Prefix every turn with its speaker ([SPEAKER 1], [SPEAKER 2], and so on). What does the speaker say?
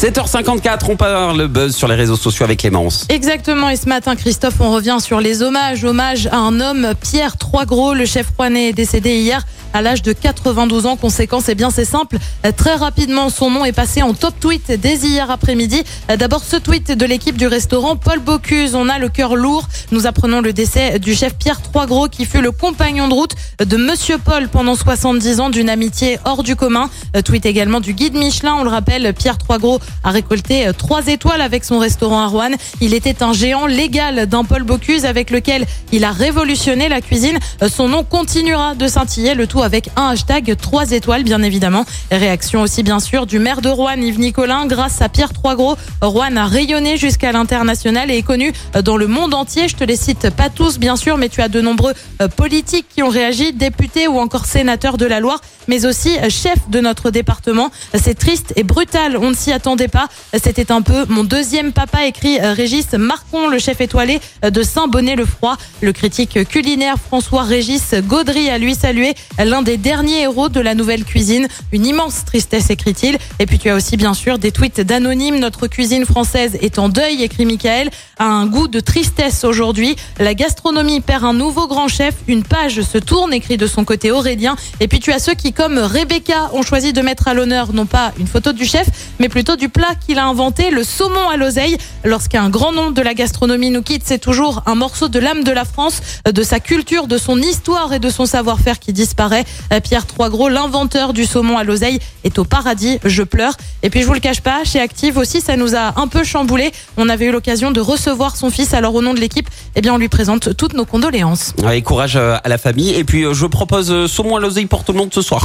[SPEAKER 1] 7h54, on parle le buzz sur les réseaux sociaux avec Clémence.
[SPEAKER 2] Exactement, et ce matin, Christophe, on revient sur les hommages. Hommage à un homme, Pierre Troisgros, le chef rouennais est décédé hier à l'âge de 92 ans. Conséquence, eh bien, c'est simple. Très rapidement, son nom est passé en top tweet dès hier après-midi. D'abord, ce tweet de l'équipe du restaurant Paul Bocuse. On a le cœur lourd. Nous apprenons le décès du chef Pierre Troisgros qui fut le compagnon de route de Monsieur Paul pendant 70 ans d'une amitié hors du commun. Tweet également du guide Michelin. On le rappelle, Pierre Troisgros a récolté trois étoiles avec son restaurant à Rouen. Il était un géant légal d'un Paul Bocuse avec lequel il a révolutionné la cuisine. Son nom continuera de scintiller le tout avec un hashtag 3 étoiles, bien évidemment. Réaction aussi, bien sûr, du maire de Rouen, Yves Nicolin. Grâce à Pierre Troisgros, Rouen a rayonné jusqu'à l'international et est connu dans le monde entier. Je te les cite pas tous, bien sûr, mais tu as de nombreux euh, politiques qui ont réagi, députés ou encore sénateurs de la Loire, mais aussi euh, chefs de notre département. C'est triste et brutal. On ne s'y attendait pas. C'était un peu mon deuxième papa, écrit euh, Régis Marcon, le chef étoilé de Saint-Bonnet-le-Froid. Le critique culinaire François Régis Gaudry a lui salué l'un des derniers héros de la nouvelle cuisine. Une immense tristesse, écrit-il. Et puis tu as aussi bien sûr des tweets d'anonymes. Notre cuisine française est en deuil, écrit Michael. A un goût de tristesse aujourd'hui. La gastronomie perd un nouveau grand chef. Une page se tourne, écrit de son côté Aurélien. Et puis tu as ceux qui, comme Rebecca, ont choisi de mettre à l'honneur non pas une photo du chef, mais plutôt du plat qu'il a inventé, le saumon à l'oseille. Lorsqu'un grand nom de la gastronomie nous quitte, c'est toujours un morceau de l'âme de la France, de sa culture, de son histoire et de son savoir-faire qui disparaît. Pierre Troisgros, l'inventeur du saumon à l'oseille, est au paradis. Je pleure. Et puis je vous le cache pas, chez Active aussi, ça nous a un peu chamboulé. On avait eu l'occasion de recevoir son fils. Alors au nom de l'équipe, eh bien on lui présente toutes nos condoléances.
[SPEAKER 1] Ouais, courage euh, à la famille. Et puis euh, je propose euh, saumon à l'oseille pour tout le monde ce soir.